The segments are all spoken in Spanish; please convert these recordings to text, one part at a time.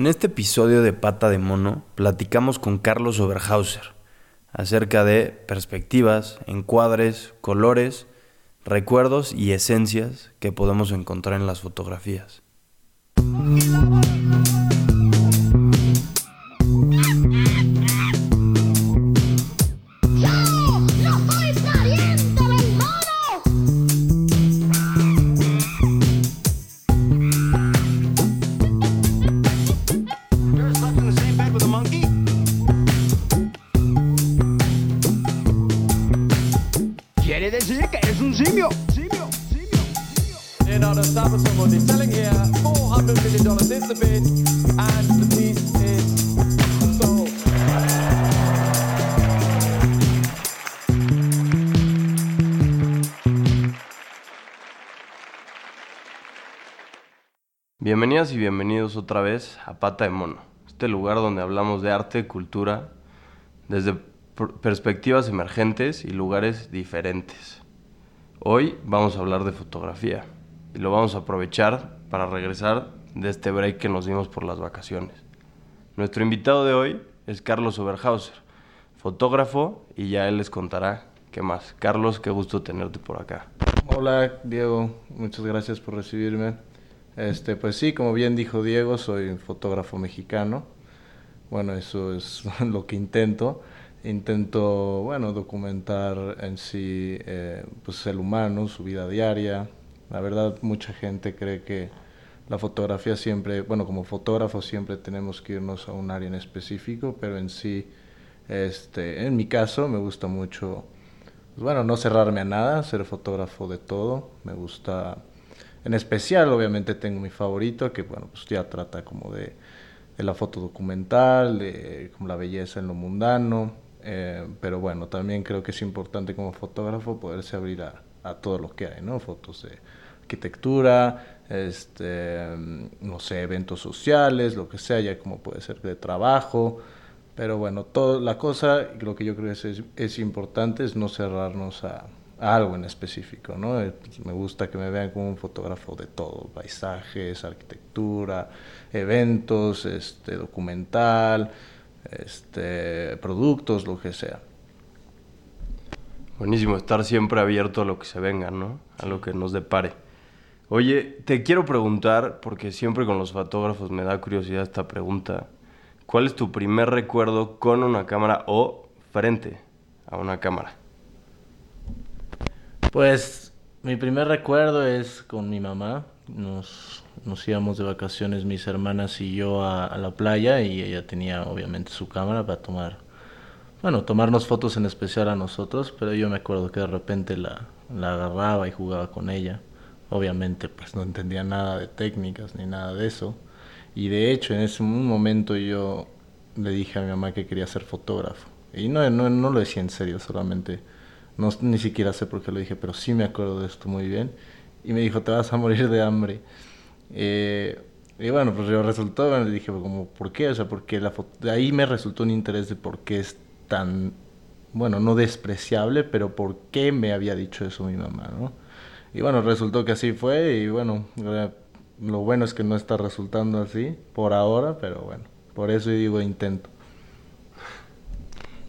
En este episodio de Pata de Mono platicamos con Carlos Oberhauser acerca de perspectivas, encuadres, colores, recuerdos y esencias que podemos encontrar en las fotografías. Otra vez a Pata de Mono, este lugar donde hablamos de arte, cultura, desde perspectivas emergentes y lugares diferentes. Hoy vamos a hablar de fotografía y lo vamos a aprovechar para regresar de este break que nos dimos por las vacaciones. Nuestro invitado de hoy es Carlos Oberhauser, fotógrafo, y ya él les contará qué más. Carlos, qué gusto tenerte por acá. Hola, Diego, muchas gracias por recibirme. Este, pues sí, como bien dijo Diego, soy fotógrafo mexicano. Bueno, eso es lo que intento intento, bueno, documentar en sí eh, pues el humano, su vida diaria. La verdad, mucha gente cree que la fotografía siempre, bueno, como fotógrafo siempre tenemos que irnos a un área en específico, pero en sí, este, en mi caso me gusta mucho, pues bueno, no cerrarme a nada, ser fotógrafo de todo. Me gusta, en especial, obviamente tengo mi favorito, que bueno, pues ya trata como de, la foto documental, de como la belleza en lo mundano, eh, pero bueno, también creo que es importante como fotógrafo poderse abrir a, a, todo lo que hay, ¿no? Fotos de arquitectura, este, no sé, eventos sociales, lo que sea, ya como puede ser de trabajo. Pero bueno, todo, la cosa, lo que yo creo que es, es importante es no cerrarnos a algo en específico, ¿no? Eh, me gusta que me vean como un fotógrafo de todo, paisajes, arquitectura, eventos, este, documental, este, productos, lo que sea. Buenísimo, estar siempre abierto a lo que se venga, ¿no? A lo que nos depare. Oye, te quiero preguntar, porque siempre con los fotógrafos me da curiosidad esta pregunta. ¿Cuál es tu primer recuerdo con una cámara o frente a una cámara? Pues mi primer recuerdo es con mi mamá. Nos íbamos de vacaciones mis hermanas y yo a, la playa y ella tenía obviamente su cámara para tomar, bueno, tomarnos fotos en especial a nosotros, pero yo me acuerdo que de repente la, la agarraba y jugaba con ella. Obviamente pues no entendía nada de técnicas ni nada de eso. Y de hecho en ese momento yo le dije a mi mamá que quería ser fotógrafo. Y no, no, no lo decía en serio, solamente, no, ni siquiera sé por qué lo dije, pero sí me acuerdo de esto muy bien. Y me dijo, te vas a morir de hambre. Eh, y bueno, pues yo resultó, bueno, le dije, como, ¿por qué? O sea, porque la foto, de ahí me resultó un interés de por qué es tan, bueno, no despreciable, pero por qué me había dicho eso mi mamá, ¿no? Y bueno, resultó que así fue y bueno, lo bueno es que no está resultando así por ahora, pero bueno, por eso digo intento.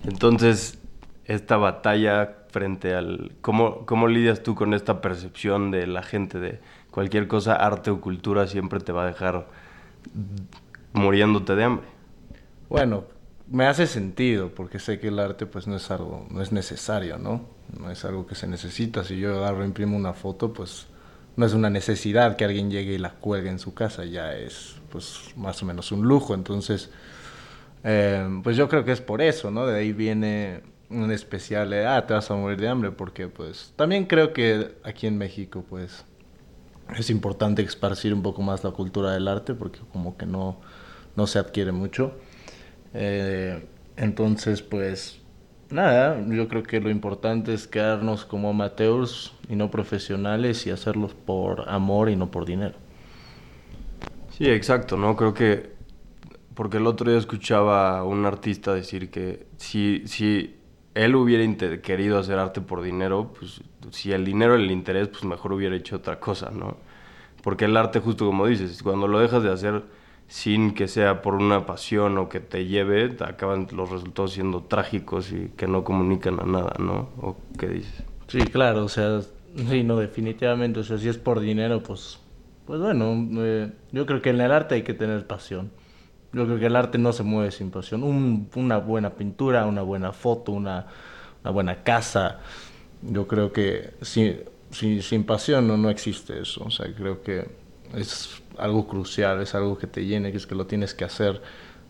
Entonces, esta batalla frente al... ¿Cómo, cómo lidias tú con esta percepción de la gente de cualquier cosa, arte o cultura, siempre te va a dejar muriéndote de hambre. Bueno, me hace sentido porque sé que el arte pues no es algo, no es necesario, ¿no? No es algo que se necesita. Si yo agarro imprimo una foto, pues no es una necesidad que alguien llegue y la cuelgue en su casa, ya es pues más o menos un lujo. Entonces, eh, pues yo creo que es por eso, ¿no? De ahí viene un especial de, ah, te vas a morir de hambre, porque pues también creo que aquí en México pues es importante esparcir un poco más la cultura del arte porque como que no, no se adquiere mucho. Eh, entonces, pues nada, yo creo que lo importante es quedarnos como amateurs y no profesionales y hacerlos por amor y no por dinero. Sí, exacto, ¿no? Creo que, porque el otro día escuchaba a un artista decir que si, si él hubiera querido hacer arte por dinero, pues si el dinero era el interés, pues mejor hubiera hecho otra cosa, ¿no? Porque el arte, justo como dices, cuando lo dejas de hacer sin que sea por una pasión o que te lleve, acaban los resultados siendo trágicos y que no comunican a nada, ¿no? ¿O qué dices? Sí, claro, o sea, sí, no, definitivamente, o sea, si es por dinero, pues, pues bueno, eh, yo creo que en el arte hay que tener pasión. Yo creo que el arte no se mueve sin pasión. una buena pintura, una buena foto, una, una buena casa. Yo creo que sin, sin pasión no, no existe eso. O sea, creo que es algo crucial, es algo que te llene, que es que lo tienes que hacer.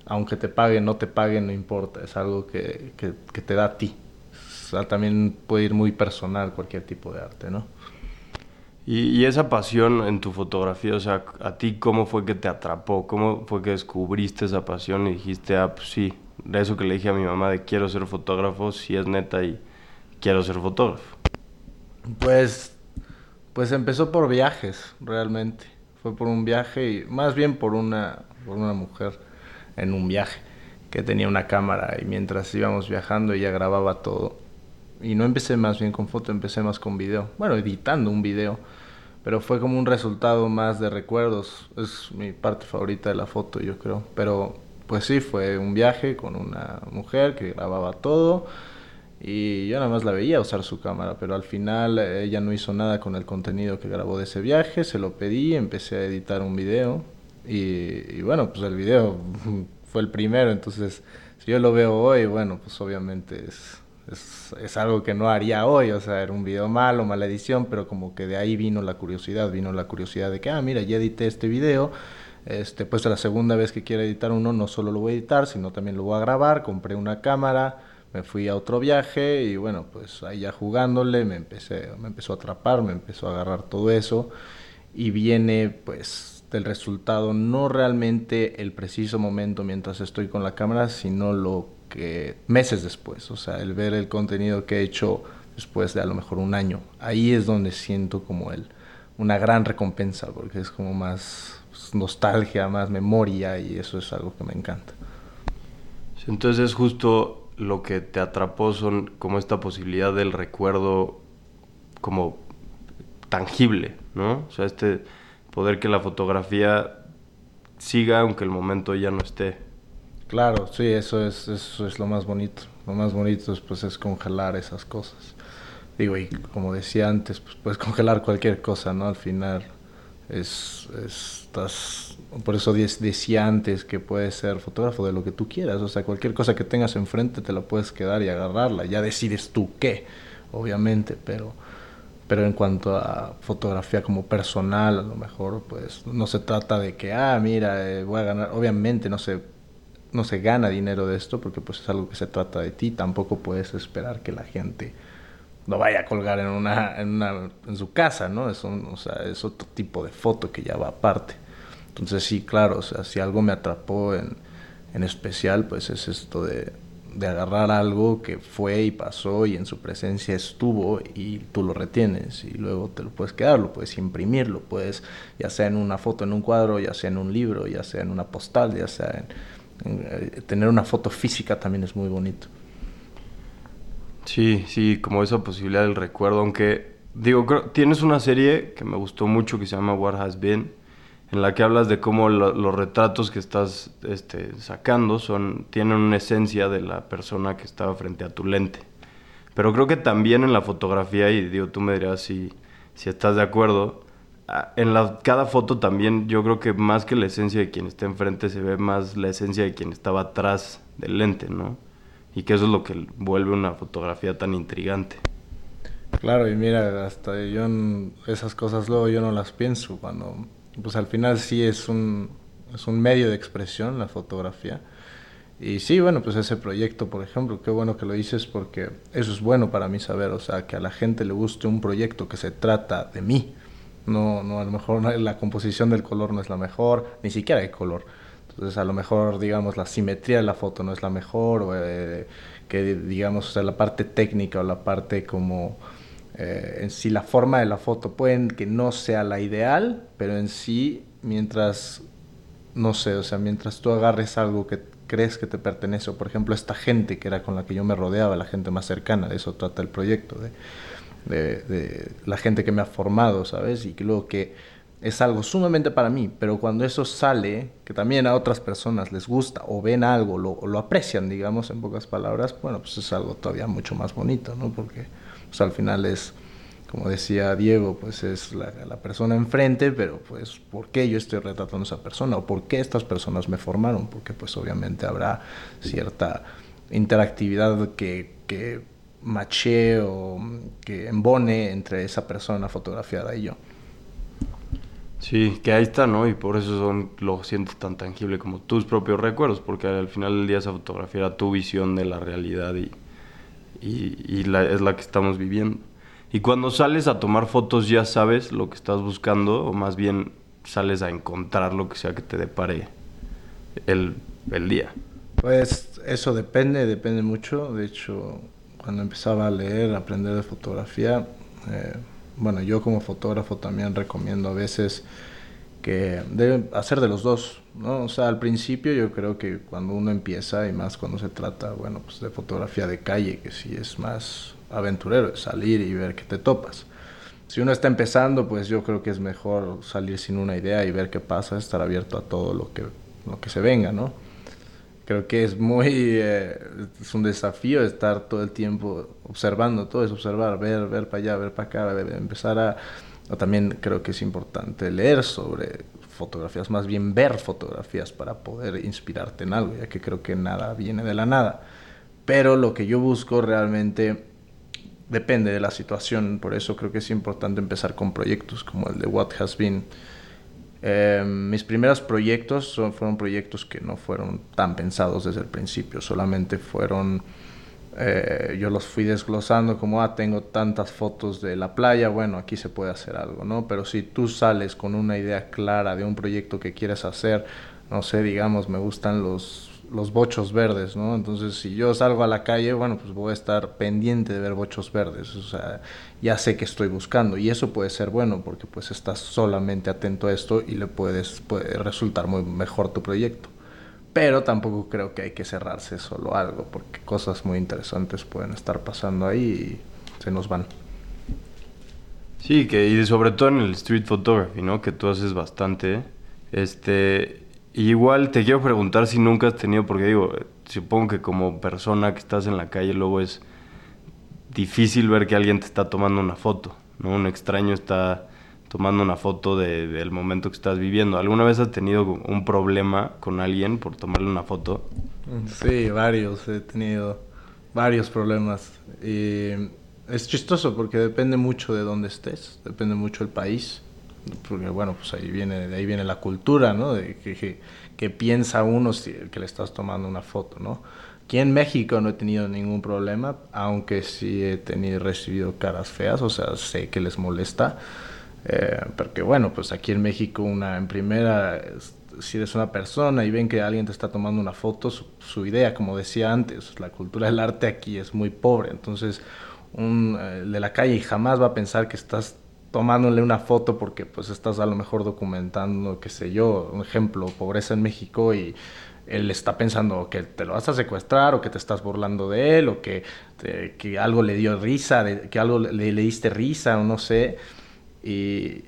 Aunque te paguen, no te paguen, no importa. Es algo que, que, que te da a ti. O sea, también puede ir muy personal cualquier tipo de arte, ¿no? Y, esa pasión en tu fotografía, o sea, ¿a ti cómo fue que te atrapó? ¿Cómo fue que descubriste esa pasión y dijiste, ah, pues sí, de eso que le dije a mi mamá de quiero ser fotógrafo, sí es neta y quiero ser fotógrafo? Pues, pues empezó por viajes, realmente. Fue por un viaje y más bien por una, por una mujer en un viaje que tenía una cámara y mientras íbamos viajando ella grababa todo y no empecé más bien con foto, empecé más con video. Bueno, editando un video. Pero fue como un resultado más de recuerdos. Es mi parte favorita de la foto, yo creo. Pero pues sí, fue un viaje con una mujer que grababa todo. Y yo nada más la veía usar su cámara, pero al final eh, ella no hizo nada con el contenido que grabó de ese viaje, se lo pedí, empecé a editar un video y, y bueno, pues el video fue el primero, entonces si yo lo veo hoy, bueno, pues obviamente es, es, algo que no haría hoy, o sea, era un video malo, mala edición, pero como que de ahí vino la curiosidad, vino la curiosidad de que, ah, mira, ya edité este video, este, pues la segunda vez que quiera editar uno, no solo lo voy a editar, sino también lo voy a grabar, compré una cámara, me fui a otro viaje y bueno, pues ahí ya jugándole me empecé, me empezó a atrapar, me empezó a agarrar todo eso y viene pues del resultado no realmente el preciso momento mientras estoy con la cámara, sino lo que meses después, o sea, el ver el contenido que he hecho después de a lo mejor un año, ahí es donde siento como el, una gran recompensa, porque es como más pues, nostalgia, más memoria y eso es algo que me encanta. Entonces justo lo que te atrapó son como esta posibilidad del recuerdo como tangible, ¿no? O sea, este poder que la fotografía siga aunque el momento ya no esté. Claro, sí, eso es, eso es lo más bonito. Lo más bonito pues, es congelar esas cosas. Digo, y como decía antes, pues puedes congelar cualquier cosa, ¿no? Al final es, estás, por eso decía antes que puedes ser fotógrafo de lo que tú quieras, o sea, cualquier cosa que tengas enfrente te la puedes quedar y agarrarla, ya decides tú qué, obviamente, pero pero en cuanto a fotografía como personal, a lo mejor, pues no se trata de que, ah, mira, eh, voy a ganar, obviamente no se no se gana dinero de esto porque pues es algo que se trata de ti, tampoco puedes esperar que la gente lo vaya a colgar en una en, una, en su casa, ¿no? Es o sea, es otro tipo de foto que ya va aparte. Entonces sí, claro, o sea, si algo me atrapó en, en especial, pues es esto de, de agarrar algo que fue y pasó y en su presencia estuvo y tú lo retienes y luego te lo puedes quedar, lo puedes imprimir, lo puedes, ya sea en una foto en un cuadro, ya sea en un libro, ya sea en una postal, ya sea en tener una foto física también es muy bonito. Sí, sí, como esa posibilidad del recuerdo, aunque digo, tienes una serie que me gustó mucho que se llama What Has Been, en la que hablas de cómo los retratos que estás este, sacando son, tienen una esencia de la persona que estaba frente a tu lente. Pero creo que también en la fotografía, y digo, tú me dirás si, si estás de acuerdo, en la, cada foto también yo creo que más que la esencia de quien está enfrente se ve más la esencia de quien estaba atrás del lente, ¿no? Y que eso es lo que vuelve una fotografía tan intrigante. Claro, y mira, hasta yo esas cosas luego yo no las pienso cuando, pues al final sí es un, es un medio de expresión la fotografía. Y sí, bueno, pues ese proyecto, por ejemplo, qué bueno que lo dices porque eso es bueno para mí saber, o sea, que a la gente le guste un proyecto que se trata de mí, no, no, a lo mejor la composición del color no es la mejor, ni siquiera hay color. Entonces, a lo mejor, digamos, la simetría de la foto no es la mejor, o eh, que, digamos, o sea, la parte técnica o la parte como, eh, en sí, la forma de la foto, pueden que no sea la ideal, pero en sí, mientras, no sé, o sea, mientras tú agarres algo que crees que te pertenece, o por ejemplo, esta gente que era con la que yo me rodeaba, la gente más cercana, de eso trata el proyecto, de de, la gente que me ha formado, ¿sabes? Y luego que es algo sumamente para mí, pero cuando eso sale, que también a otras personas les gusta o ven algo, lo, lo aprecian, digamos, en pocas palabras, bueno, pues es algo todavía mucho más bonito, ¿no? Porque pues, al final es, como decía Diego, pues es la, la, persona enfrente, pero pues ¿por qué yo estoy retratando a esa persona? ¿O por qué estas personas me formaron? Porque pues obviamente habrá cierta interactividad que, que maché o que embone entre esa persona fotografiada y yo. Sí, que ahí está, ¿no? Y por eso son, lo sientes tan tangible como tus propios recuerdos, porque al final del día esa fotografía era tu visión de la realidad y, y, y la, es la que estamos viviendo. Y cuando sales a tomar fotos ya sabes lo que estás buscando, o más bien sales a encontrar lo que sea que te depare el, el día. Pues eso depende, depende mucho. De hecho, cuando empezaba a leer, a aprender de fotografía, eh, bueno, yo como fotógrafo también recomiendo a veces que deben hacer de los dos, ¿no? O sea, al principio yo creo que cuando uno empieza, y más cuando se trata, bueno, pues de fotografía de calle, que sí es más aventurero, salir y ver qué te topas. Si uno está empezando, pues yo creo que es mejor salir sin una idea y ver qué pasa, estar abierto a todo lo que, lo que se venga, ¿no? Creo que es muy, eh, es un desafío estar todo el tiempo observando, todo es observar, ver, ver para allá, ver para acá, empezar a, también creo que es importante leer sobre fotografías, más bien ver fotografías para poder inspirarte en algo, ya que creo que nada viene de la nada. Pero lo que yo busco realmente depende de la situación, por eso creo que es importante empezar con proyectos como el de What Has Been. Eh, mis primeros proyectos fueron proyectos que no fueron tan pensados desde el principio, solamente fueron, eh, yo los fui desglosando como, ah, tengo tantas fotos de la playa, bueno, aquí se puede hacer algo, ¿no? Pero si tú sales con una idea clara de un proyecto que quieres hacer, no sé, digamos, me gustan los los bochos verdes, ¿no? Entonces, si yo salgo a la calle, bueno, pues voy a estar pendiente de ver bochos verdes, o sea, ya sé que estoy buscando y eso puede ser bueno porque pues estás solamente atento a esto y le puedes puede resultar muy mejor tu proyecto. Pero tampoco creo que hay que cerrarse solo algo porque cosas muy interesantes pueden estar pasando ahí y se nos van. Sí, que y sobre todo en el street photography, ¿no? Que tú haces bastante. Este, igual te quiero preguntar si nunca has tenido, porque digo, supongo que como persona que estás en la calle luego es difícil ver que alguien te está tomando una foto, ¿no? Un extraño está tomando una foto de, del momento que estás viviendo. ¿Alguna vez has tenido un problema con alguien por tomarle una foto? Sí, varios, he tenido varios problemas. Y es chistoso porque depende mucho de dónde estés, depende mucho del país porque bueno, pues ahí viene, de ahí viene la cultura, ¿no? De que, que, que, piensa uno si, que le estás tomando una foto, ¿no? Aquí en México no he tenido ningún problema, aunque sí he tenido, recibido caras feas, o sea, sé que les molesta, eh, porque bueno, pues aquí en México una, en primera, si eres una persona y ven que alguien te está tomando una foto, su, su idea, como decía antes, la cultura del arte aquí es muy pobre, entonces un, eh, de la calle jamás va a pensar que estás tomándole una foto porque pues estás a lo mejor documentando, qué sé yo, un ejemplo, pobreza en México y él está pensando que te lo vas a secuestrar o que te estás burlando de él o que, que algo le dio risa, de, que algo le, le, diste risa o no sé. Y,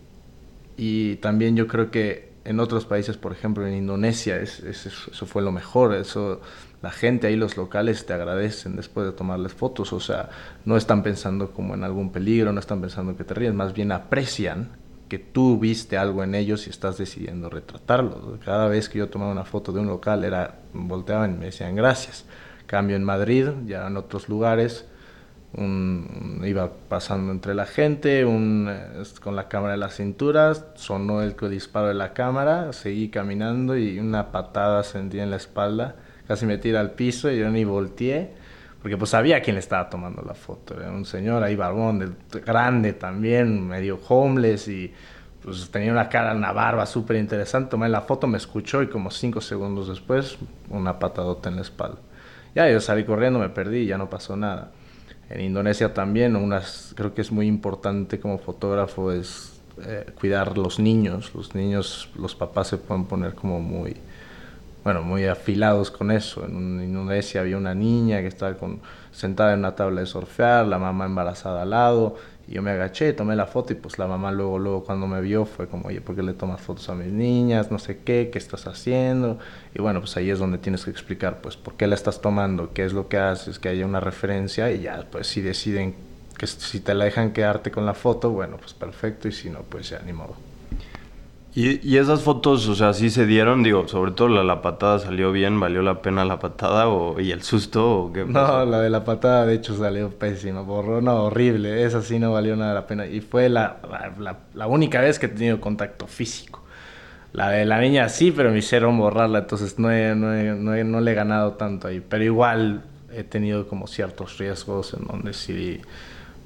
y también yo creo que en otros países, por ejemplo en Indonesia, es, es, eso fue lo mejor, eso la gente ahí, los locales, te agradecen después de tomarles fotos. O sea, no están pensando como en algún peligro, no están pensando que te ríes, más bien aprecian que tú viste algo en ellos y estás decidiendo retratarlo. Cada vez que yo tomaba una foto de un local, era, volteaban y me decían gracias. Cambio en Madrid, ya en otros lugares, iba pasando entre la gente, con la cámara en la cintura, sonó el disparo de la cámara, seguí caminando y una patada sentí en la espalda casi me tira al piso y yo ni volteé, porque pues sabía quién le estaba tomando la foto. Era un señor ahí barbón, grande también, medio homeless y pues tenía una cara, una barba súper interesante. Tomé la foto, me escuchó y como cinco segundos después, una patadota en la espalda. Ya yo salí corriendo, me perdí, ya no pasó nada. En Indonesia también, unas, creo que es muy importante como fotógrafo es eh, cuidar los niños. Los niños, los papás se pueden poner como muy bueno, muy afilados con eso. En Indonesia había una niña que estaba con, sentada en una tabla de surfear, la mamá embarazada al lado, Y yo me agaché, tomé la foto y pues la mamá luego, luego cuando me vio fue como, oye, ¿por qué le tomas fotos a mis niñas? No sé qué, ¿qué estás haciendo? Y bueno, pues ahí es donde tienes que explicar, pues, por qué la estás tomando, qué es lo que haces, que haya una referencia y ya, pues, si deciden que si te la dejan quedarte con la foto, bueno, pues perfecto y si no, pues ya, ni modo. ¿Y, esas fotos, o sea, sí se dieron? Digo, sobre todo la, la patada salió bien, ¿valió la pena la patada o, y el susto? O qué no, la de la patada de hecho salió pésima, borrona horrible, esa sí no valió nada la pena. Y fue la, la, la, única vez que he tenido contacto físico. La de la niña sí, pero me hicieron borrarla, entonces no, no, no, no le he ganado tanto ahí. Pero igual he tenido como ciertos riesgos en donde sí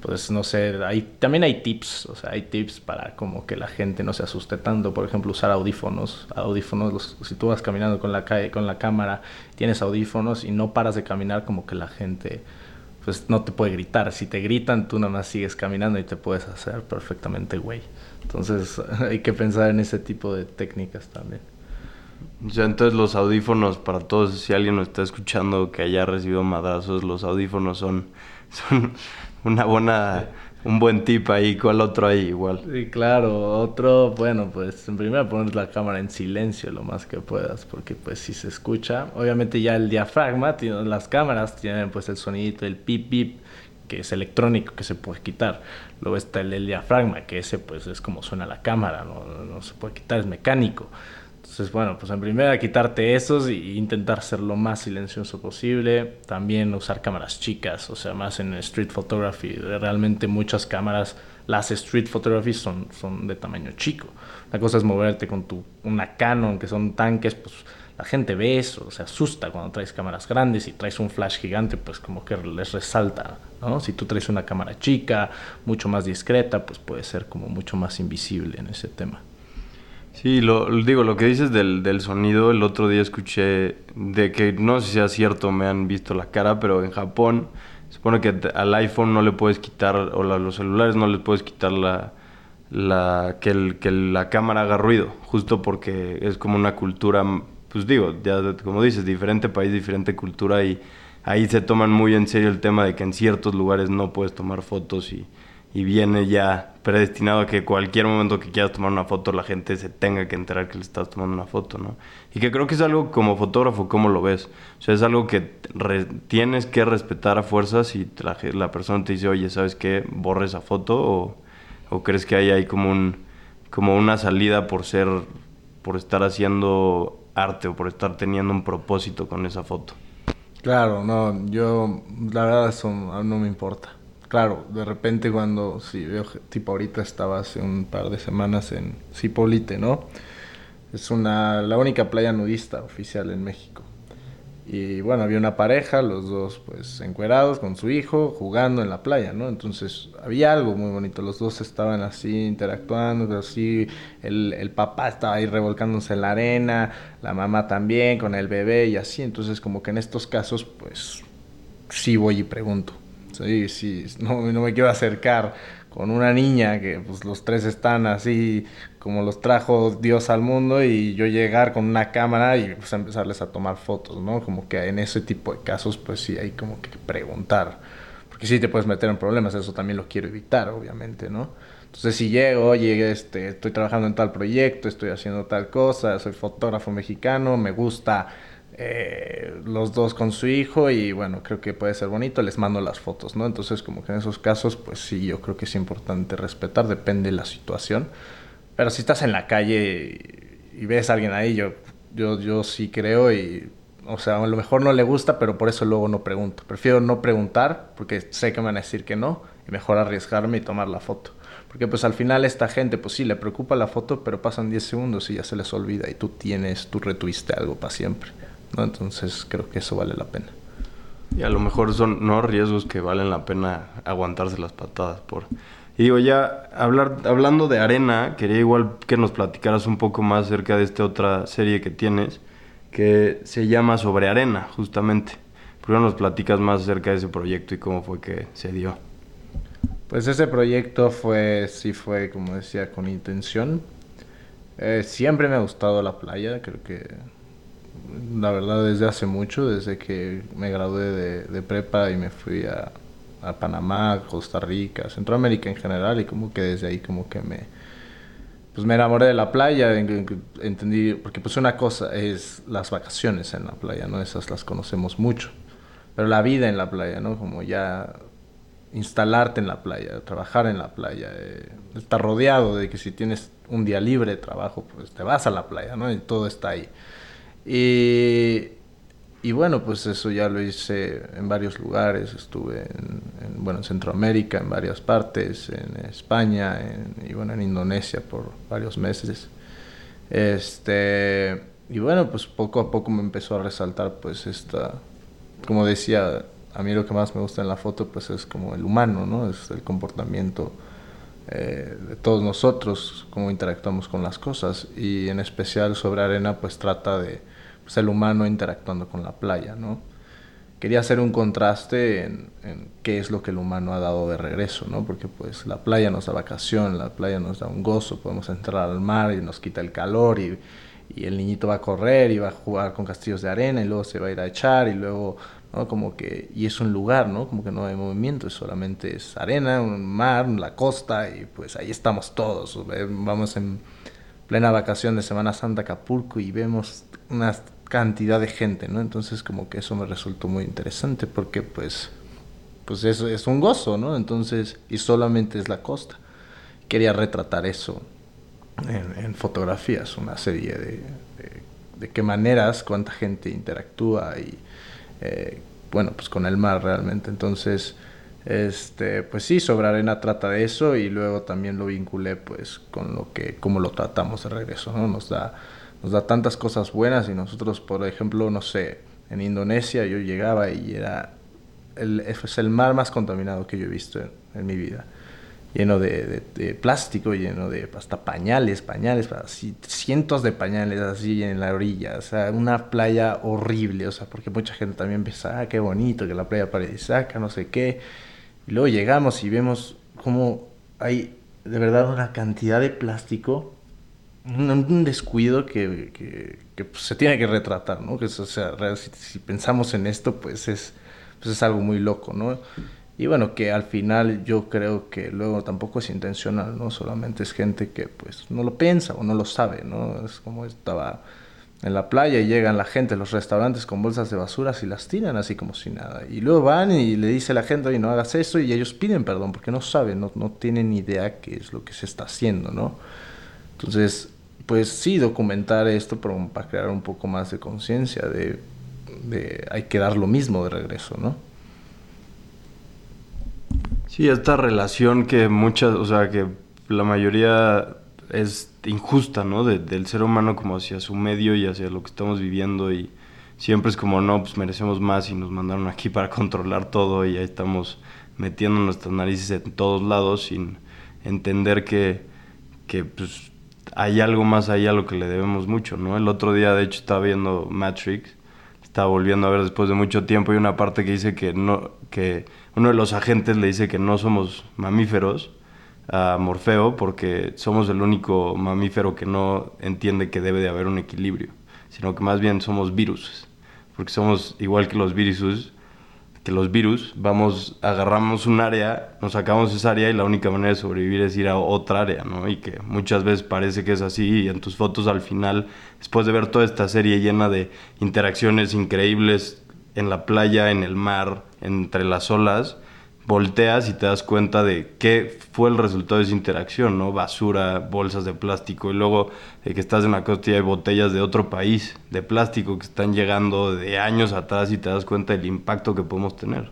pues no sé, hay, también hay tips, o sea, hay tips para como que la gente no se asuste tanto, por ejemplo, usar audífonos, audífonos, si tú vas caminando con la con la cámara, tienes audífonos y no paras de caminar como que la gente pues no te puede gritar, si te gritan tú nada más sigues caminando y te puedes hacer perfectamente güey. Entonces, hay que pensar en ese tipo de técnicas también. O sea, entonces los audífonos para todos, si alguien lo está escuchando que haya recibido madrazos, los audífonos son una buena, un buen tip ahí. ¿Cuál otro ahí igual? Sí, claro. Otro, bueno, pues en primera poner la cámara en silencio lo más que puedas, porque pues si se escucha, obviamente ya el diafragma, las cámaras tienen pues el sonidito, el pip pip, que es electrónico, que se puede quitar. Luego está el, diafragma, que ese pues es como suena la cámara, no, no se puede quitar, es mecánico. Entonces, bueno, pues en primera quitarte esos e intentar ser lo más silencioso posible. También usar cámaras chicas, o sea, más en street photography. Realmente muchas cámaras, las street photography son, son de tamaño chico. La cosa es moverte con tu, una Canon, que son tanques, pues la gente ve eso, se asusta cuando traes cámaras grandes y traes un flash gigante, pues como que les resalta, ¿no? Si tú traes una cámara chica, mucho más discreta, pues puede ser como mucho más invisible en ese tema. Sí, lo, digo, lo que dices del, del, sonido, el otro día escuché de que no sé si sea cierto, me han visto la cara, pero en Japón supone que al iPhone no le puedes quitar, o a los celulares no les puedes quitar la, la que, el, que la cámara haga ruido, justo porque es como una cultura, pues digo, ya como dices, diferente país, diferente cultura y ahí se toman muy en serio el tema de que en ciertos lugares no puedes tomar fotos y y viene ya predestinado a que cualquier momento que quieras tomar una foto la gente se tenga que enterar que le estás tomando una foto, ¿no? Y que creo que es algo como fotógrafo, ¿cómo lo ves? O sea, es algo que tienes que respetar a fuerzas y la, persona te dice, oye, ¿sabes qué? Borre esa foto o, o crees que hay ahí como, un, como una salida por ser, por estar haciendo arte o por estar teniendo un propósito con esa foto. Claro, no, yo la verdad eso no me importa claro, de repente cuando, sí, veo, tipo ahorita estaba hace un par de semanas en Cipolite, ¿no? Es una, la única playa nudista oficial en México. Y bueno, había una pareja, los dos pues encuerados con su hijo, jugando en la playa, ¿no? Entonces había algo muy bonito, los dos estaban así interactuando, así, el, el papá estaba ahí revolcándose en la arena, la mamá también con el bebé y así, entonces como que en estos casos pues sí voy y pregunto, Sí, sí, no, no me quiero acercar con una niña que pues los tres están así como los trajo Dios al mundo y yo llegar con una cámara y pues empezarles a tomar fotos, ¿no? Como que en ese tipo de casos pues sí hay como que preguntar, porque sí te puedes meter en problemas, eso también lo quiero evitar, obviamente, ¿no? Entonces si llego, oye, este, estoy trabajando en tal proyecto, estoy haciendo tal cosa, soy fotógrafo mexicano, me gusta eh, los dos con su hijo y bueno, creo que puede ser bonito, les mando las fotos, ¿no? Entonces como que en esos casos, pues sí, yo creo que es importante respetar, depende de la situación. Pero si estás en la calle y, ves a alguien ahí, yo, yo, yo sí creo y, o sea, a lo mejor no le gusta, pero por eso luego no pregunto. Prefiero no preguntar porque sé que me van a decir que no y mejor arriesgarme y tomar la foto. Porque pues al final esta gente, pues sí, le preocupa la foto, pero pasan 10 segundos y ya se les olvida y tú tienes, tú retuviste algo para siempre. ¿No? Entonces creo que eso vale la pena. Y a lo mejor son no riesgos que valen la pena aguantarse las patadas por. Y digo, ya hablar, hablando de arena, quería igual que nos platicaras un poco más acerca de esta otra serie que tienes, que se llama Sobre Arena, justamente. ¿Por qué nos platicas más acerca de ese proyecto y cómo fue que se dio? Pues ese proyecto fue, sí fue, como decía, con intención. Eh, siempre me ha gustado la playa, creo que la verdad desde hace mucho, desde que me gradué de, prepa y me fui a, a Panamá, Costa Rica, Centroamérica en general y como que desde ahí como que me pues me enamoré de la playa, entendí, porque pues una cosa es las vacaciones en la playa, ¿no? Esas las conocemos mucho, pero la vida en la playa, ¿no? Como ya instalarte en la playa, trabajar en la playa, eh, estar rodeado de que si tienes un día libre de trabajo, pues te vas a la playa, ¿no? Y todo está ahí. Y y bueno, pues eso ya lo hice en varios lugares, estuve en, bueno, en Centroamérica, en varias partes, en España y bueno, en Indonesia por varios meses. Este, y bueno, pues poco a poco me empezó a resaltar pues esta, como decía, a mí lo que más me gusta en la foto pues es como el humano, ¿no? Es el comportamiento eh, de todos nosotros, cómo interactuamos con las cosas y en especial sobre arena pues trata de pues, el humano interactuando con la playa, ¿no? Quería hacer un contraste en, qué es lo que el humano ha dado de regreso, ¿no? Porque pues la playa nos da vacación, la playa nos da un gozo, podemos entrar al mar y nos quita el calor y, y el niñito va a correr y va a jugar con castillos de arena y luego se va a ir a echar y luego, ¿no? Como que, y es un lugar, ¿no? Como que no hay movimiento, solamente es arena, un mar, la costa y pues ahí estamos todos. Vamos en plena vacación de Semana Santa Acapulco y vemos unas cantidad de gente, ¿no? Entonces como que eso me resultó muy interesante porque pues, pues eso es un gozo, ¿no? Entonces, y solamente es la costa. Quería retratar eso en, fotografías, una serie de, de, qué maneras, cuánta gente interactúa y, eh, bueno, pues con el mar realmente. Entonces, este, pues sí, sobre arena trata de eso y luego también lo vinculé pues con lo que, cómo lo tratamos de regreso, ¿no? Nos da nos da tantas cosas buenas y nosotros, por ejemplo, no sé, en Indonesia yo llegaba y era el, es el mar más contaminado que yo he visto en, mi vida. Lleno de, plástico, lleno de hasta pañales, pañales, así, cientos de pañales así en la orilla. O sea, una playa horrible, o sea, porque mucha gente también piensa, ah, qué bonito, que la playa paradisíaca, no sé qué. Y luego llegamos y vemos cómo hay de verdad una cantidad de plástico un, descuido que, que, pues, se tiene que retratar, ¿no? Que, o sea, si, pensamos en esto, pues es, pues es algo muy loco, ¿no? Y bueno, que al final yo creo que luego tampoco es intencional, ¿no? Solamente es gente que pues no lo piensa o no lo sabe, ¿no? Es como estaba en la playa y llegan la gente, los restaurantes con bolsas de basura y las tiran así como si nada. Y luego van y le dice a la gente, oye, no hagas eso y ellos piden perdón porque no saben, no, no tienen idea qué es lo que se está haciendo, ¿no? Entonces, pues sí, documentar esto para crear un poco más de conciencia de, hay que dar lo mismo de regreso, ¿no? Sí, esta relación que muchas, o sea, que la mayoría es injusta, ¿no? del ser humano como hacia su medio y hacia lo que estamos viviendo y siempre es como, no, pues merecemos más y nos mandaron aquí para controlar todo y ahí estamos metiendo nuestras narices en todos lados sin entender que, que pues, hay algo más ahí a lo que le debemos mucho, ¿no? El otro día, de hecho, estaba viendo Matrix, estaba volviendo a ver después de mucho tiempo y una parte que dice que no, que uno de los agentes le dice que no somos mamíferos a Morfeo porque somos el único mamífero que no entiende que debe de haber un equilibrio, sino que más bien somos virus, porque somos igual que los virus los virus, vamos, agarramos un área, nos sacamos esa área y la única manera de sobrevivir es ir a otra área, ¿no? Y que muchas veces parece que es así y en tus fotos al final, después de ver toda esta serie llena de interacciones increíbles en la playa, en el mar, entre las olas, volteas y te das cuenta de qué fue el resultado de esa interacción, ¿no? Basura, bolsas de plástico y luego que estás en la costa y hay botellas de otro país de plástico que están llegando de años atrás y te das cuenta del impacto que podemos tener.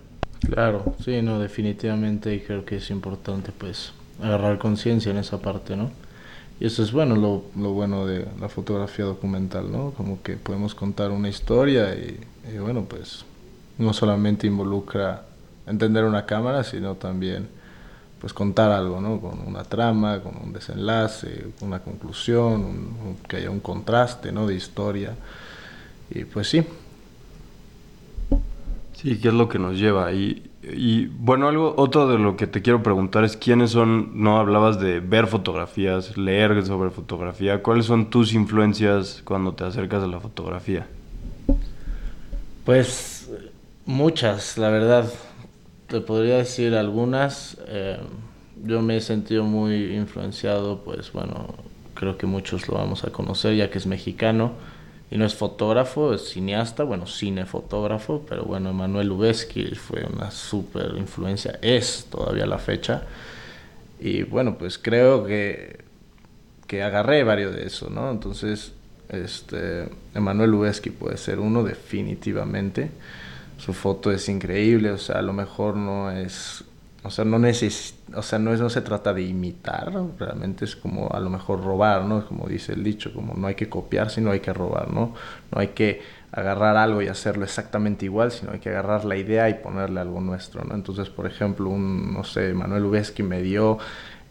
Claro, sí, no, definitivamente creo que es importante pues agarrar conciencia en esa parte, ¿no? Y eso es bueno, lo, lo, bueno de la fotografía documental, ¿no? Como que podemos contar una historia y, y bueno, pues no solamente involucra entender una cámara, sino también pues contar algo, ¿no? Con una trama, con un desenlace, una conclusión, que haya un contraste, ¿no? De historia. Y pues sí. Sí, ¿qué es lo que nos lleva? Y, y bueno, algo, otro de lo que te quiero preguntar es quiénes son, no hablabas de ver fotografías, leer sobre fotografía, ¿cuáles son tus influencias cuando te acercas a la fotografía? Pues muchas, la verdad te podría decir algunas. Eh, yo me he sentido muy influenciado, pues bueno, creo que muchos lo vamos a conocer ya que es mexicano y no es fotógrafo, es cineasta, bueno, cinefotógrafo, pero bueno, Emanuel Lubezki fue una súper influencia, es todavía la fecha. Y bueno, pues creo que, que agarré varios de eso, ¿no? Entonces, este, Emanuel Lubezki puede ser uno definitivamente. Su foto es increíble, o sea, a lo mejor no es o sea, no neces o sea, no, es, no se trata de imitar, realmente es como a lo mejor robar, ¿no? Como dice el dicho, como no hay que copiar, sino hay que robar, ¿no? No hay que agarrar algo y hacerlo exactamente igual, sino hay que agarrar la idea y ponerle algo nuestro, ¿no? Entonces, por ejemplo, un, no sé, Manuel Ubeski me dio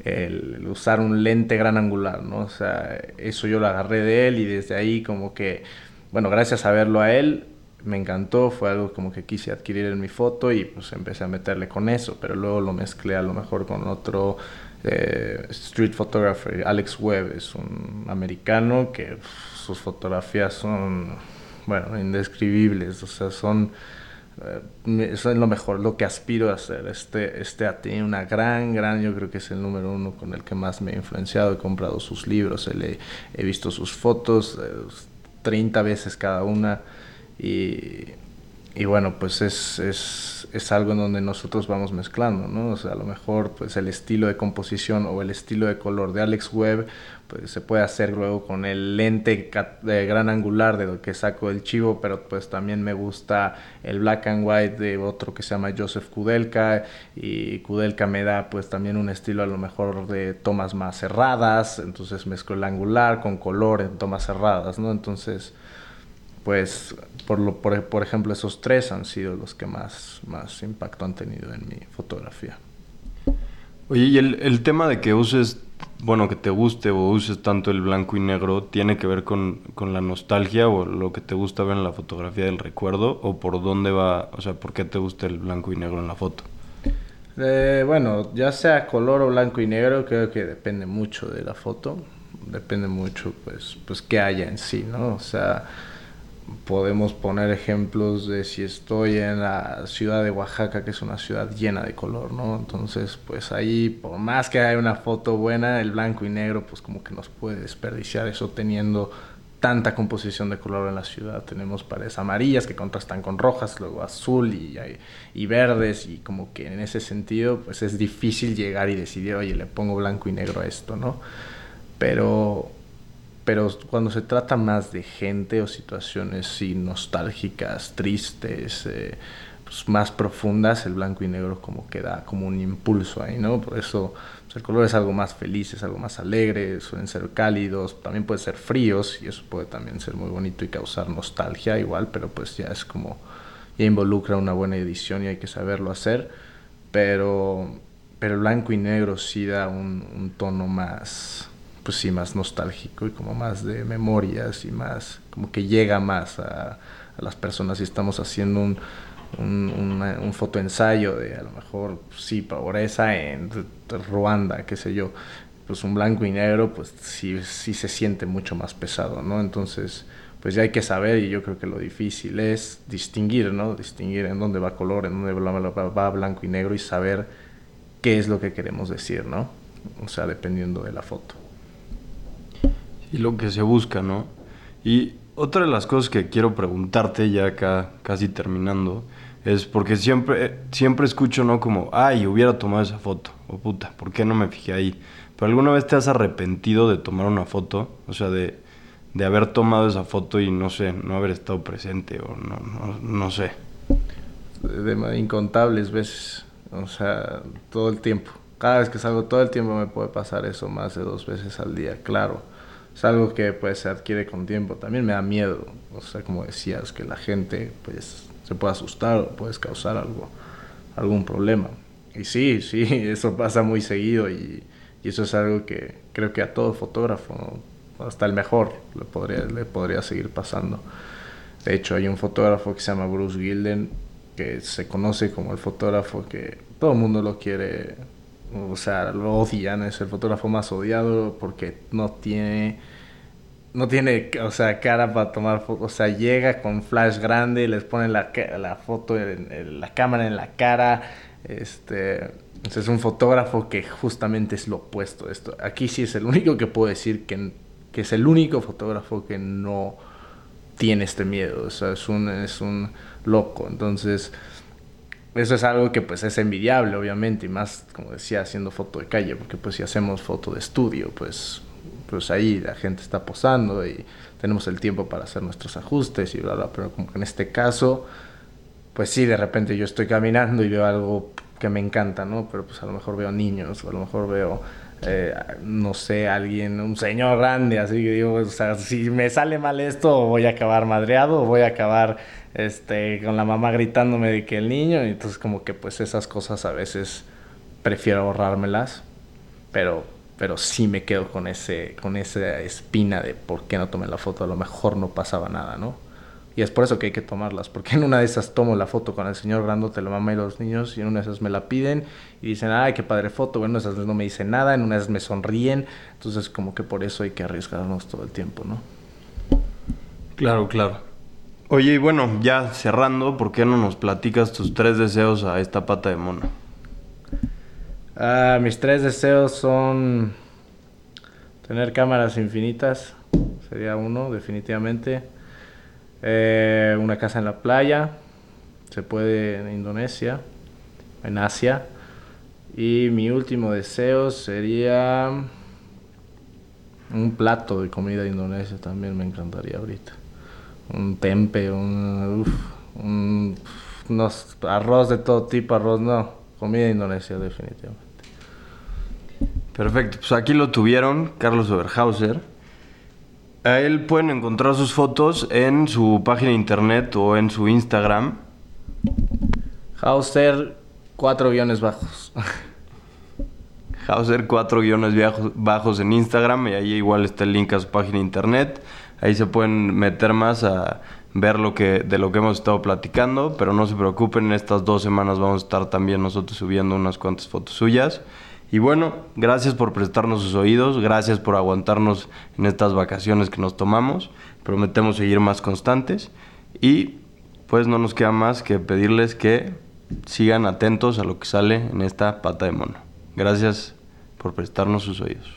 el, usar un lente gran angular, ¿no? O sea, eso yo lo agarré de él y desde ahí como que, bueno, gracias a verlo a él, me encantó, fue algo como que quise adquirir en mi foto y pues empecé a meterle con eso, pero luego lo mezclé a lo mejor con otro eh, street photographer, Alex Webb, es un americano que sus fotografías son, bueno, indescribibles, o sea, son, eh, eso es lo mejor, lo que aspiro a hacer. Este, este tiene una gran, gran, yo creo que es el número uno con el que más me he influenciado, he comprado sus libros, he, he visto sus fotos, 30 eh, veces cada una. Y, y bueno, pues es, es, es, algo en donde nosotros vamos mezclando, ¿no? O sea, a lo mejor pues el estilo de composición o el estilo de color de Alex Webb pues se puede hacer luego con el lente de gran angular de lo que saco del chivo, pero pues también me gusta el black and white de otro que se llama Joseph Kudelka y Kudelka me da pues también un estilo a lo mejor de tomas más cerradas, entonces mezclo el angular con color en tomas cerradas, ¿no? Entonces pues por, lo, por, por, ejemplo esos tres han sido los que más, más impacto han tenido en mi fotografía. Oye, y el, el, tema de que uses, bueno, que te guste o uses tanto el blanco y negro, ¿tiene que ver con, con, la nostalgia o lo que te gusta ver en la fotografía del recuerdo? ¿O por dónde va, o sea, por qué te gusta el blanco y negro en la foto? Eh, bueno, ya sea color o blanco y negro, creo que depende mucho de la foto. Depende mucho, pues, pues qué haya en sí, ¿no? O sea podemos poner ejemplos de si estoy en la ciudad de Oaxaca, que es una ciudad llena de color, ¿no? Entonces, pues ahí, por más que haya una foto buena, el blanco y negro, pues como que nos puede desperdiciar eso teniendo tanta composición de color en la ciudad. Tenemos paredes amarillas que contrastan con rojas, luego azul y, y verdes, y como que en ese sentido, pues es difícil llegar y decidir, oye, le pongo blanco y negro a esto, ¿no? Pero pero cuando se trata más de gente o situaciones sí, nostálgicas, tristes, eh, pues más profundas, el blanco y negro como que da como un impulso ahí, ¿no? Por eso pues, el color es algo más feliz, es algo más alegre, suelen ser cálidos, también pueden ser fríos y eso puede también ser muy bonito y causar nostalgia igual, pero pues ya es como, ya involucra una buena edición y hay que saberlo hacer, pero, pero el blanco y negro sí da un tono más pues sí, más nostálgico y como más de memorias y más, como que llega más a, las personas y estamos haciendo un, un, un fotoensayo de a lo mejor, pues sí, pobreza en Ruanda, qué sé yo, pues un blanco y negro, pues sí, sí se siente mucho más pesado, ¿no? Entonces, pues ya hay que saber y yo creo que lo difícil es distinguir, ¿no? Distinguir en dónde va color, en dónde va blanco y negro y saber qué es lo que queremos decir, ¿no? O sea, dependiendo de la foto y lo que se busca, ¿no? Y otra de las cosas que quiero preguntarte ya acá, casi terminando, es porque siempre, siempre escucho, ¿no? Como, ay, hubiera tomado esa foto, o puta, ¿por qué no me fijé ahí? ¿Pero alguna vez te has arrepentido de tomar una foto? O sea, de, de haber tomado esa foto y no sé, no haber estado presente o no, no, no sé. Incontables veces, o sea, todo el tiempo. Cada vez que salgo, todo el tiempo me puede pasar eso más de dos veces al día, claro es algo que pues se adquiere con tiempo. También me da miedo, o sea, como decías, que la gente pues se pueda asustar o puedes causar algo, algún problema. Y sí, sí, eso pasa muy seguido y, y eso es algo que creo que a todo fotógrafo, hasta el mejor, le podría, le podría seguir pasando. De hecho, hay un fotógrafo que se llama Bruce Gilden, que se conoce como el fotógrafo que todo el mundo lo quiere o sea, lo odian, es el fotógrafo más odiado porque no tiene, no tiene, o sea, cara para tomar fotos, o sea, llega con flash grande, les pone la, la foto, la cámara en la cara, Este, es un fotógrafo que justamente es lo opuesto de esto. Aquí sí es el único que puedo decir que, que es el único fotógrafo que no tiene este miedo. O sea, es un, es un loco. Entonces, eso es algo que pues es envidiable, obviamente, y más, como decía, haciendo foto de calle, porque pues si hacemos foto de estudio, pues, pues ahí la gente está posando y tenemos el tiempo para hacer nuestros ajustes y bla, bla, pero como que en este caso, pues sí, de repente yo estoy caminando y veo algo que me encanta, ¿no? Pero pues a lo mejor veo niños, o a lo mejor veo, eh, no sé, alguien, un señor grande, así que digo, o sea, si me sale mal esto, voy a acabar madreado, voy a acabar este, con la mamá gritándome de que el niño, y entonces como que pues esas cosas a veces prefiero ahorrármelas, pero, pero sí me quedo con, ese, con esa espina de por qué no tomé la foto, a lo mejor no pasaba nada, ¿no? Y es por eso que hay que tomarlas, porque en una de esas tomo la foto con el señor grandote, la mamá y los niños, y en una de esas me la piden y dicen, ay, qué padre foto, bueno, en esas no me dicen nada, en una de esas me sonríen, entonces como que por eso hay que arriesgarnos todo el tiempo, ¿no? Claro, claro. Oye, y bueno, ya cerrando, ¿por qué no nos platicas tus tres deseos a esta pata de mono? Ah, mis tres deseos son tener cámaras infinitas, sería uno, definitivamente eh, una casa en la playa, se puede en Indonesia, en Asia. Y mi último deseo sería un plato de comida Indonesia, también me encantaría ahorita. Un tempe, un, un arroz de todo tipo, arroz no, comida Indonesia definitivamente. Perfecto, pues aquí lo tuvieron Carlos Oberhauser a él pueden encontrar sus fotos en su página de internet o en su Instagram. Hauser, cuatro guiones bajos. Hauser, cuatro guiones bajos en Instagram y ahí igual está el link a su página de internet. Ahí se pueden meter más a ver lo que, de lo que hemos estado platicando, pero no se preocupen, en estas dos semanas vamos a estar también nosotros subiendo unas cuantas fotos suyas. Y bueno, gracias por prestarnos sus oídos, gracias por aguantarnos en estas vacaciones que nos tomamos. Prometemos seguir más constantes y pues no nos queda más que pedirles que sigan atentos a lo que sale en esta pata de mono. Gracias por prestarnos sus oídos.